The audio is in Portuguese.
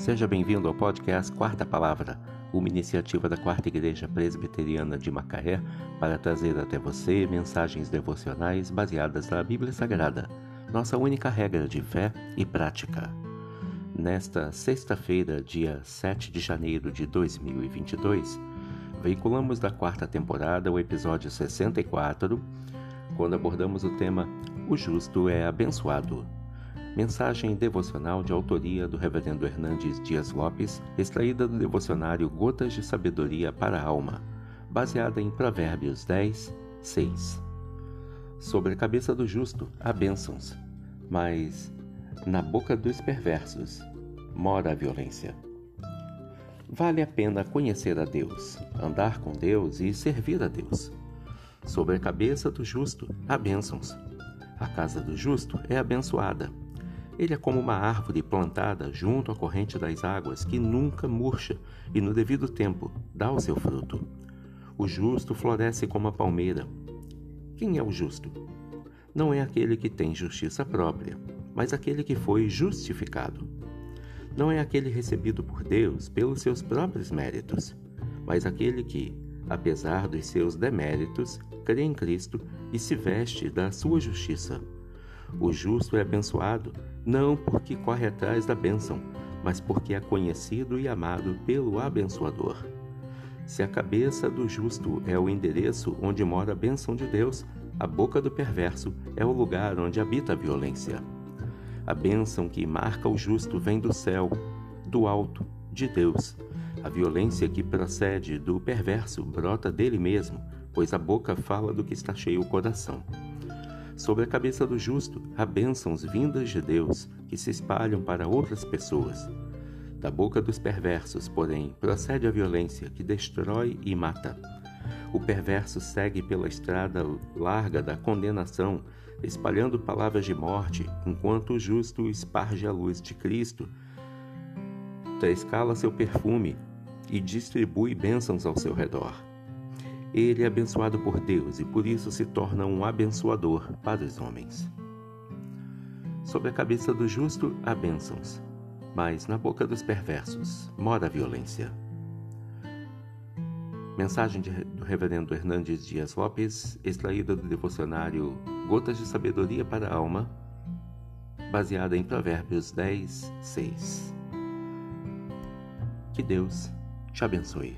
Seja bem-vindo ao podcast Quarta Palavra, uma iniciativa da Quarta Igreja Presbiteriana de Macaé para trazer até você mensagens devocionais baseadas na Bíblia Sagrada, nossa única regra de fé e prática. Nesta sexta-feira, dia 7 de janeiro de 2022, veiculamos da quarta temporada o episódio 64, quando abordamos o tema O Justo é Abençoado. Mensagem devocional de autoria do Reverendo Hernandes Dias Lopes, extraída do devocionário Gotas de Sabedoria para a Alma, baseada em Provérbios 10, 6. Sobre a cabeça do justo há bênçãos, mas na boca dos perversos mora a violência. Vale a pena conhecer a Deus, andar com Deus e servir a Deus. Sobre a cabeça do justo há bênçãos. A casa do justo é abençoada ele é como uma árvore plantada junto à corrente das águas que nunca murcha e no devido tempo dá o seu fruto. O justo floresce como a palmeira. Quem é o justo? Não é aquele que tem justiça própria, mas aquele que foi justificado. Não é aquele recebido por Deus pelos seus próprios méritos, mas aquele que, apesar dos seus deméritos, crê em Cristo e se veste da sua justiça. O justo é abençoado não porque corre atrás da bênção, mas porque é conhecido e amado pelo abençoador. Se a cabeça do justo é o endereço onde mora a bênção de Deus, a boca do perverso é o lugar onde habita a violência. A bênção que marca o justo vem do céu, do alto, de Deus. A violência que procede do perverso brota dele mesmo, pois a boca fala do que está cheio o coração. Sobre a cabeça do justo há bênçãos vindas de Deus que se espalham para outras pessoas. Da boca dos perversos, porém, procede a violência que destrói e mata. O perverso segue pela estrada larga da condenação, espalhando palavras de morte, enquanto o justo esparge a luz de Cristo, escala seu perfume e distribui bênçãos ao seu redor. Ele é abençoado por Deus e por isso se torna um abençoador para os homens. Sobre a cabeça do justo há bênçãos, mas na boca dos perversos mora a violência. Mensagem de, do Reverendo Hernandes Dias Lopes, extraída do devocionário Gotas de Sabedoria para a Alma, baseada em Provérbios 10, 6. Que Deus te abençoe.